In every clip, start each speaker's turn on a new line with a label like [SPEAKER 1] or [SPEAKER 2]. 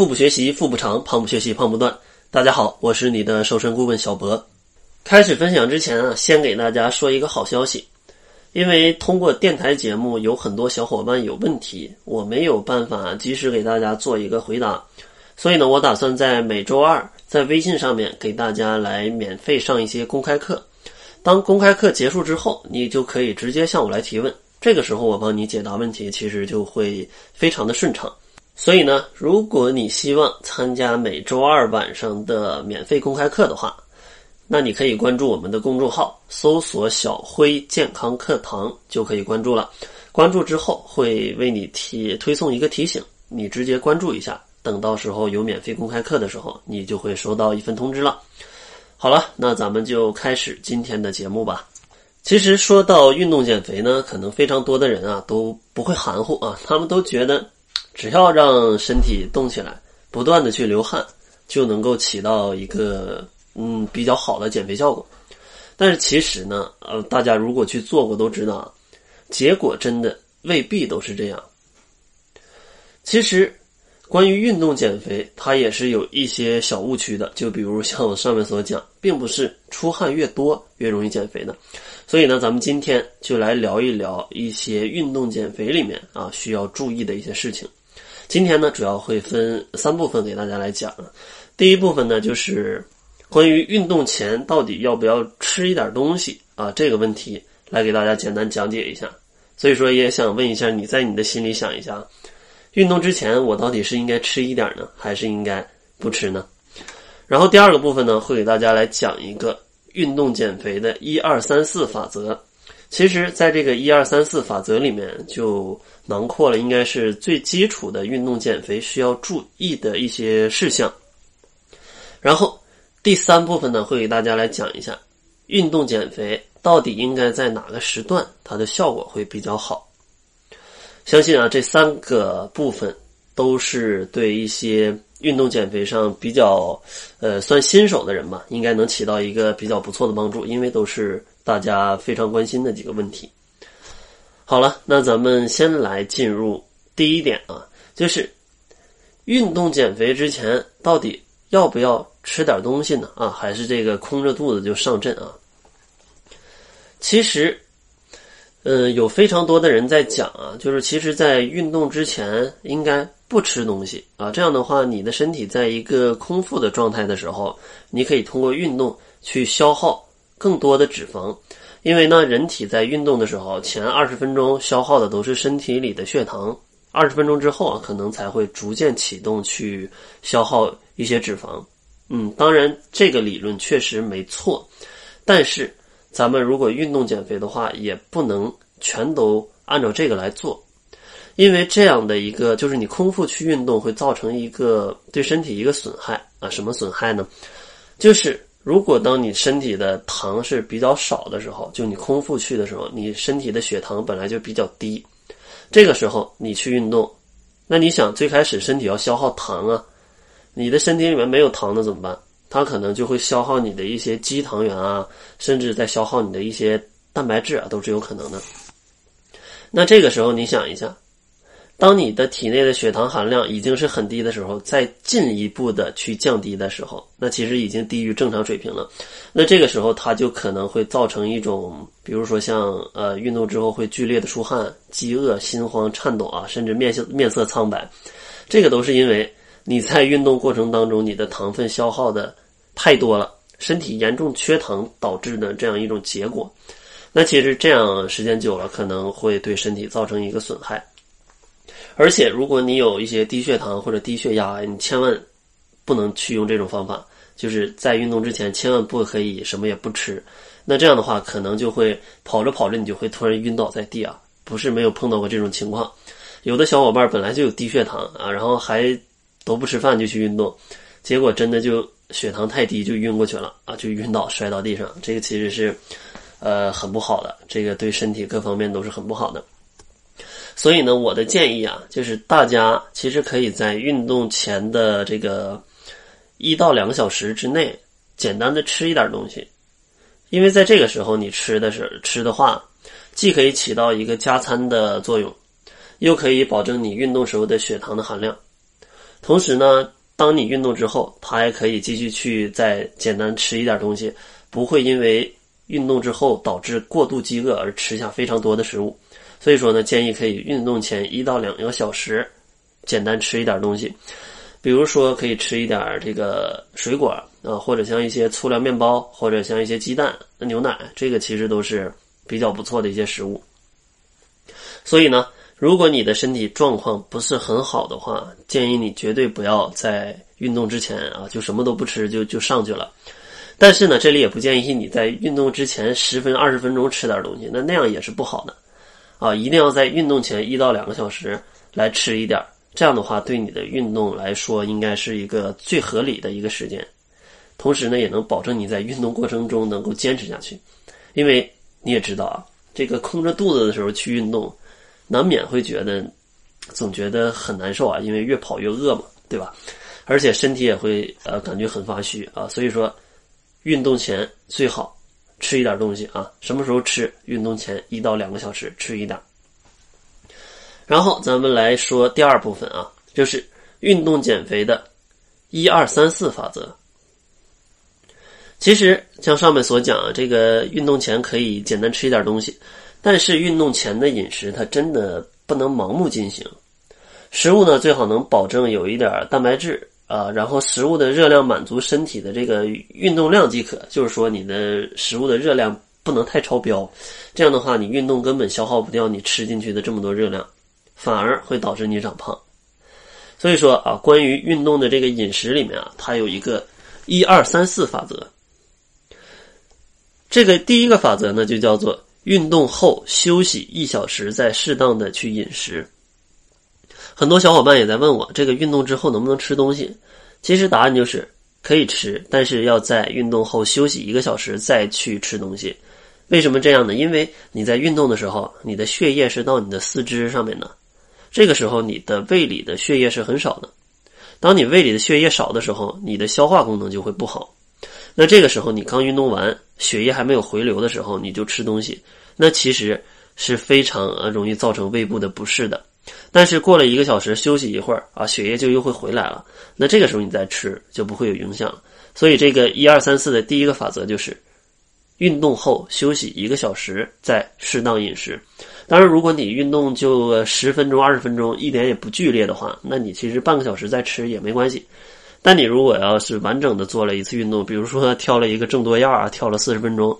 [SPEAKER 1] 腹部学习腹部长，胖不学习胖不断。大家好，我是你的瘦身顾问小博。开始分享之前啊，先给大家说一个好消息，因为通过电台节目，有很多小伙伴有问题，我没有办法及时给大家做一个回答，所以呢，我打算在每周二在微信上面给大家来免费上一些公开课。当公开课结束之后，你就可以直接向我来提问，这个时候我帮你解答问题，其实就会非常的顺畅。所以呢，如果你希望参加每周二晚上的免费公开课的话，那你可以关注我们的公众号，搜索“小辉健康课堂”就可以关注了。关注之后会为你提推送一个提醒，你直接关注一下，等到时候有免费公开课的时候，你就会收到一份通知了。好了，那咱们就开始今天的节目吧。其实说到运动减肥呢，可能非常多的人啊都不会含糊啊，他们都觉得。只要让身体动起来，不断的去流汗，就能够起到一个嗯比较好的减肥效果。但是其实呢，呃，大家如果去做过都知道，结果真的未必都是这样。其实，关于运动减肥，它也是有一些小误区的。就比如像我上面所讲，并不是出汗越多越容易减肥的。所以呢，咱们今天就来聊一聊一些运动减肥里面啊需要注意的一些事情。今天呢，主要会分三部分给大家来讲。第一部分呢，就是关于运动前到底要不要吃一点东西啊这个问题，来给大家简单讲解一下。所以说，也想问一下你在你的心里想一下，运动之前我到底是应该吃一点呢，还是应该不吃呢？然后第二个部分呢，会给大家来讲一个运动减肥的一二三四法则。其实，在这个一二三四法则里面，就囊括了应该是最基础的运动减肥需要注意的一些事项。然后第三部分呢，会给大家来讲一下运动减肥到底应该在哪个时段，它的效果会比较好。相信啊，这三个部分都是对一些运动减肥上比较呃算新手的人吧，应该能起到一个比较不错的帮助，因为都是。大家非常关心的几个问题。好了，那咱们先来进入第一点啊，就是运动减肥之前到底要不要吃点东西呢？啊，还是这个空着肚子就上阵啊？其实，嗯，有非常多的人在讲啊，就是其实，在运动之前应该不吃东西啊，这样的话，你的身体在一个空腹的状态的时候，你可以通过运动去消耗。更多的脂肪，因为呢，人体在运动的时候，前二十分钟消耗的都是身体里的血糖，二十分钟之后啊，可能才会逐渐启动去消耗一些脂肪。嗯，当然这个理论确实没错，但是咱们如果运动减肥的话，也不能全都按照这个来做，因为这样的一个就是你空腹去运动会造成一个对身体一个损害啊，什么损害呢？就是。如果当你身体的糖是比较少的时候，就你空腹去的时候，你身体的血糖本来就比较低，这个时候你去运动，那你想最开始身体要消耗糖啊，你的身体里面没有糖的怎么办？它可能就会消耗你的一些肌糖原啊，甚至在消耗你的一些蛋白质啊，都是有可能的。那这个时候你想一下。当你的体内的血糖含量已经是很低的时候，再进一步的去降低的时候，那其实已经低于正常水平了。那这个时候，它就可能会造成一种，比如说像呃运动之后会剧烈的出汗、饥饿、心慌、颤抖啊，甚至面色面色苍白，这个都是因为你在运动过程当中你的糖分消耗的太多了，身体严重缺糖导致的这样一种结果。那其实这样时间久了，可能会对身体造成一个损害。而且，如果你有一些低血糖或者低血压，你千万不能去用这种方法。就是在运动之前，千万不可以什么也不吃。那这样的话，可能就会跑着跑着，你就会突然晕倒在地啊！不是没有碰到过这种情况。有的小伙伴本来就有低血糖啊，然后还都不吃饭就去运动，结果真的就血糖太低就晕过去了啊，就晕倒摔到地上。这个其实是呃很不好的，这个对身体各方面都是很不好的。所以呢，我的建议啊，就是大家其实可以在运动前的这个一到两个小时之内，简单的吃一点东西，因为在这个时候你吃的是吃的话，既可以起到一个加餐的作用，又可以保证你运动时候的血糖的含量。同时呢，当你运动之后，它还可以继续去再简单吃一点东西，不会因为运动之后导致过度饥饿而吃下非常多的食物。所以说呢，建议可以运动前一到两个小时，简单吃一点东西，比如说可以吃一点这个水果啊，或者像一些粗粮面包，或者像一些鸡蛋、牛奶，这个其实都是比较不错的一些食物。所以呢，如果你的身体状况不是很好的话，建议你绝对不要在运动之前啊就什么都不吃就就上去了。但是呢，这里也不建议你在运动之前十分二十分钟吃点东西，那那样也是不好的。啊，一定要在运动前一到两个小时来吃一点，这样的话对你的运动来说应该是一个最合理的一个时间，同时呢也能保证你在运动过程中能够坚持下去，因为你也知道啊，这个空着肚子的时候去运动，难免会觉得总觉得很难受啊，因为越跑越饿嘛，对吧？而且身体也会呃感觉很发虚啊，所以说运动前最好。吃一点东西啊，什么时候吃？运动前一到两个小时吃一点。然后咱们来说第二部分啊，就是运动减肥的一二三四法则。其实像上面所讲，这个运动前可以简单吃一点东西，但是运动前的饮食它真的不能盲目进行，食物呢最好能保证有一点蛋白质。啊，然后食物的热量满足身体的这个运动量即可，就是说你的食物的热量不能太超标，这样的话你运动根本消耗不掉你吃进去的这么多热量，反而会导致你长胖。所以说啊，关于运动的这个饮食里面啊，它有一个一二三四法则。这个第一个法则呢，就叫做运动后休息一小时，再适当的去饮食。很多小伙伴也在问我，这个运动之后能不能吃东西？其实答案就是可以吃，但是要在运动后休息一个小时再去吃东西。为什么这样呢？因为你在运动的时候，你的血液是到你的四肢上面的，这个时候你的胃里的血液是很少的。当你胃里的血液少的时候，你的消化功能就会不好。那这个时候你刚运动完，血液还没有回流的时候，你就吃东西，那其实是非常呃容易造成胃部的不适的。但是过了一个小时休息一会儿啊，血液就又会回来了。那这个时候你再吃就不会有影响。所以这个一二三四的第一个法则就是：运动后休息一个小时，再适当饮食。当然，如果你运动就十分钟、二十分钟，一点也不剧烈的话，那你其实半个小时再吃也没关系。但你如果要是完整的做了一次运动，比如说跳了一个郑多燕啊，跳了四十分钟。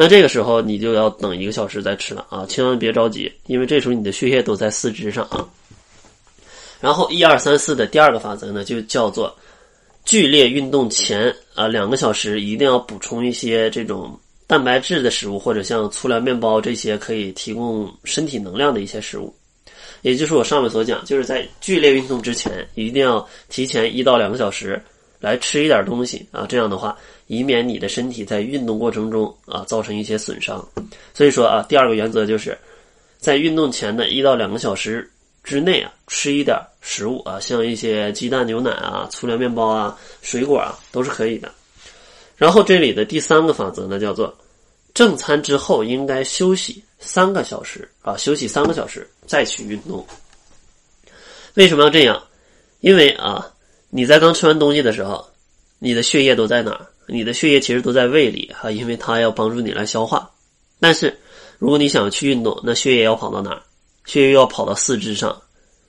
[SPEAKER 1] 那这个时候你就要等一个小时再吃了啊，千万别着急，因为这时候你的血液都在四肢上啊。然后一二三四的第二个法则呢，就叫做剧烈运动前啊两个小时一定要补充一些这种蛋白质的食物，或者像粗粮面包这些可以提供身体能量的一些食物。也就是我上面所讲，就是在剧烈运动之前一定要提前一到两个小时来吃一点东西啊，这样的话。以免你的身体在运动过程中啊造成一些损伤，所以说啊，第二个原则就是在运动前的一到两个小时之内啊，吃一点食物啊，像一些鸡蛋、牛奶啊、粗粮面包啊、水果啊，都是可以的。然后这里的第三个法则呢，叫做正餐之后应该休息三个小时啊，休息三个小时再去运动。为什么要这样？因为啊，你在刚吃完东西的时候，你的血液都在哪儿？你的血液其实都在胃里哈，因为它要帮助你来消化。但是，如果你想去运动，那血液要跑到哪儿？血液要跑到四肢上，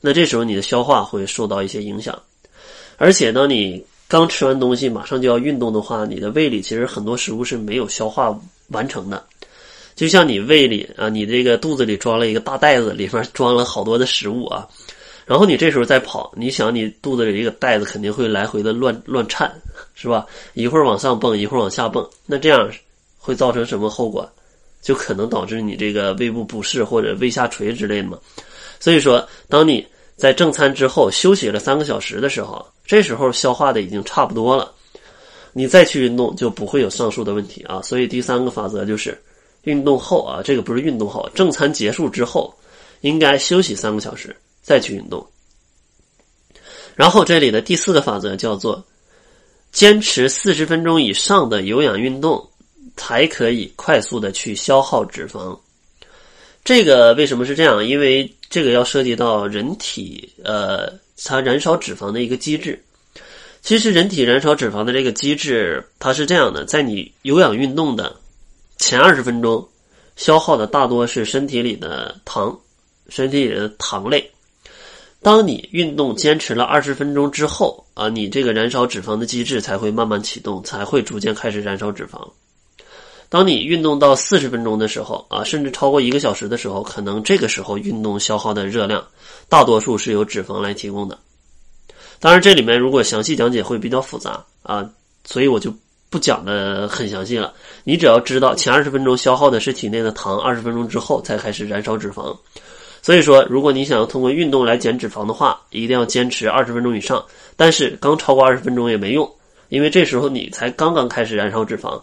[SPEAKER 1] 那这时候你的消化会受到一些影响。而且，当你刚吃完东西，马上就要运动的话，你的胃里其实很多食物是没有消化完成的。就像你胃里啊，你这个肚子里装了一个大袋子，里面装了好多的食物啊。然后你这时候再跑，你想你肚子里一个袋子肯定会来回的乱乱颤，是吧？一会儿往上蹦，一会儿往下蹦，那这样会造成什么后果？就可能导致你这个胃部不适或者胃下垂之类的嘛。所以说，当你在正餐之后休息了三个小时的时候，这时候消化的已经差不多了，你再去运动就不会有上述的问题啊。所以第三个法则就是，运动后啊，这个不是运动后，正餐结束之后应该休息三个小时。再去运动，然后这里的第四个法则叫做坚持四十分钟以上的有氧运动，才可以快速的去消耗脂肪。这个为什么是这样？因为这个要涉及到人体呃它燃烧脂肪的一个机制。其实，人体燃烧脂肪的这个机制，它是这样的：在你有氧运动的前二十分钟，消耗的大多是身体里的糖，身体里的糖类。当你运动坚持了二十分钟之后，啊，你这个燃烧脂肪的机制才会慢慢启动，才会逐渐开始燃烧脂肪。当你运动到四十分钟的时候，啊，甚至超过一个小时的时候，可能这个时候运动消耗的热量，大多数是由脂肪来提供的。当然，这里面如果详细讲解会比较复杂啊，所以我就不讲的很详细了。你只要知道前二十分钟消耗的是体内的糖，二十分钟之后才开始燃烧脂肪。所以说，如果你想要通过运动来减脂肪的话，一定要坚持二十分钟以上。但是刚超过二十分钟也没用，因为这时候你才刚刚开始燃烧脂肪。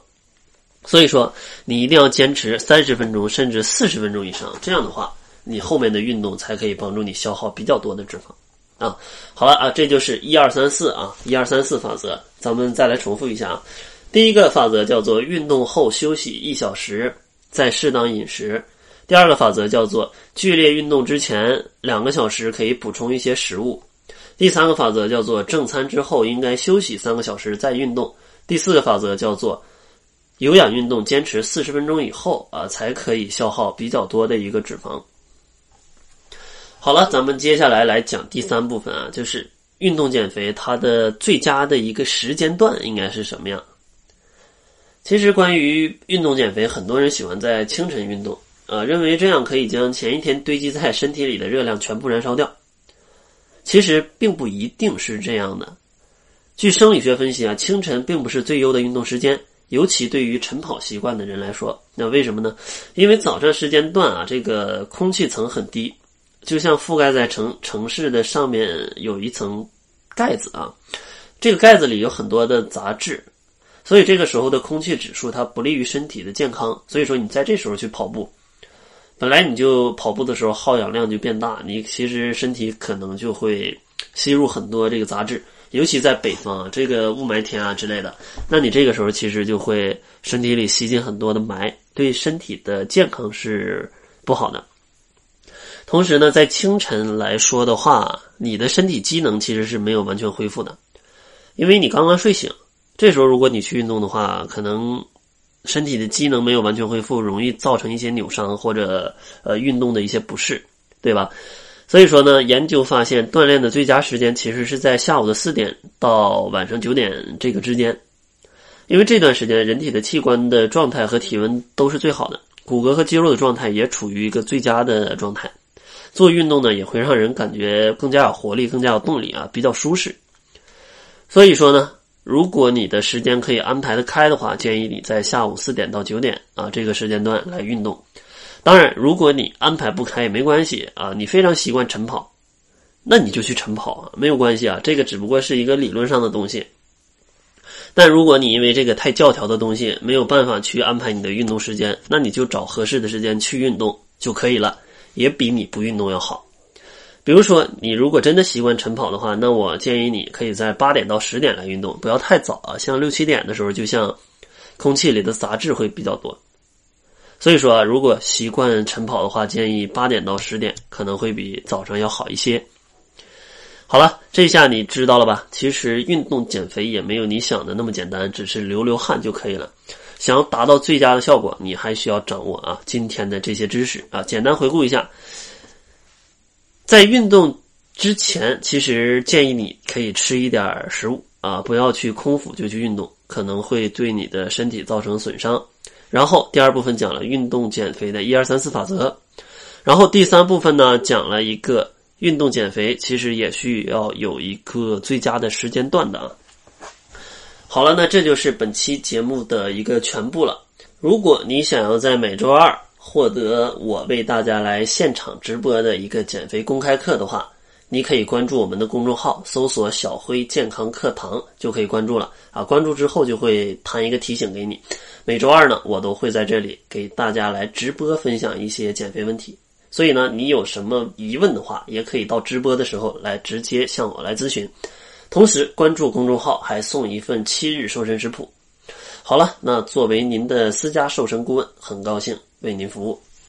[SPEAKER 1] 所以说，你一定要坚持三十分钟甚至四十分钟以上。这样的话，你后面的运动才可以帮助你消耗比较多的脂肪。啊，好了啊，这就是一二三四啊，一二三四法则。咱们再来重复一下啊。第一个法则叫做运动后休息一小时，再适当饮食。第二个法则叫做剧烈运动之前两个小时可以补充一些食物。第三个法则叫做正餐之后应该休息三个小时再运动。第四个法则叫做有氧运动坚持四十分钟以后啊，才可以消耗比较多的一个脂肪。好了，咱们接下来来讲第三部分啊，就是运动减肥它的最佳的一个时间段应该是什么样？其实关于运动减肥，很多人喜欢在清晨运动，呃，认为这样可以将前一天堆积在身体里的热量全部燃烧掉。其实并不一定是这样的。据生理学分析啊，清晨并不是最优的运动时间，尤其对于晨跑习惯的人来说。那为什么呢？因为早上时间段啊，这个空气层很低。就像覆盖在城城市的上面有一层盖子啊，这个盖子里有很多的杂质，所以这个时候的空气指数它不利于身体的健康。所以说你在这时候去跑步，本来你就跑步的时候耗氧量就变大，你其实身体可能就会吸入很多这个杂质，尤其在北方这个雾霾天啊之类的，那你这个时候其实就会身体里吸进很多的霾，对身体的健康是不好的。同时呢，在清晨来说的话，你的身体机能其实是没有完全恢复的，因为你刚刚睡醒。这时候如果你去运动的话，可能身体的机能没有完全恢复，容易造成一些扭伤或者呃运动的一些不适，对吧？所以说呢，研究发现锻炼的最佳时间其实是在下午的四点到晚上九点这个之间，因为这段时间人体的器官的状态和体温都是最好的，骨骼和肌肉的状态也处于一个最佳的状态。做运动呢，也会让人感觉更加有活力，更加有动力啊，比较舒适。所以说呢，如果你的时间可以安排的开的话，建议你在下午四点到九点啊这个时间段来运动。当然，如果你安排不开也没关系啊，你非常习惯晨跑，那你就去晨跑啊，没有关系啊，这个只不过是一个理论上的东西。但如果你因为这个太教条的东西没有办法去安排你的运动时间，那你就找合适的时间去运动就可以了。也比你不运动要好。比如说，你如果真的习惯晨跑的话，那我建议你可以在八点到十点来运动，不要太早啊。像六七点的时候，就像空气里的杂质会比较多。所以说啊，如果习惯晨跑的话，建议八点到十点可能会比早上要好一些。好了，这下你知道了吧？其实运动减肥也没有你想的那么简单，只是流流汗就可以了。想要达到最佳的效果，你还需要掌握啊今天的这些知识啊。简单回顾一下，在运动之前，其实建议你可以吃一点食物啊，不要去空腹就去运动，可能会对你的身体造成损伤。然后第二部分讲了运动减肥的一二三四法则，然后第三部分呢讲了一个运动减肥其实也需要有一个最佳的时间段的啊。好了，那这就是本期节目的一个全部了。如果你想要在每周二获得我为大家来现场直播的一个减肥公开课的话，你可以关注我们的公众号，搜索“小辉健康课堂”就可以关注了啊。关注之后就会弹一个提醒给你。每周二呢，我都会在这里给大家来直播分享一些减肥问题。所以呢，你有什么疑问的话，也可以到直播的时候来直接向我来咨询。同时关注公众号，还送一份七日瘦身食谱。好了，那作为您的私家瘦身顾问，很高兴为您服务。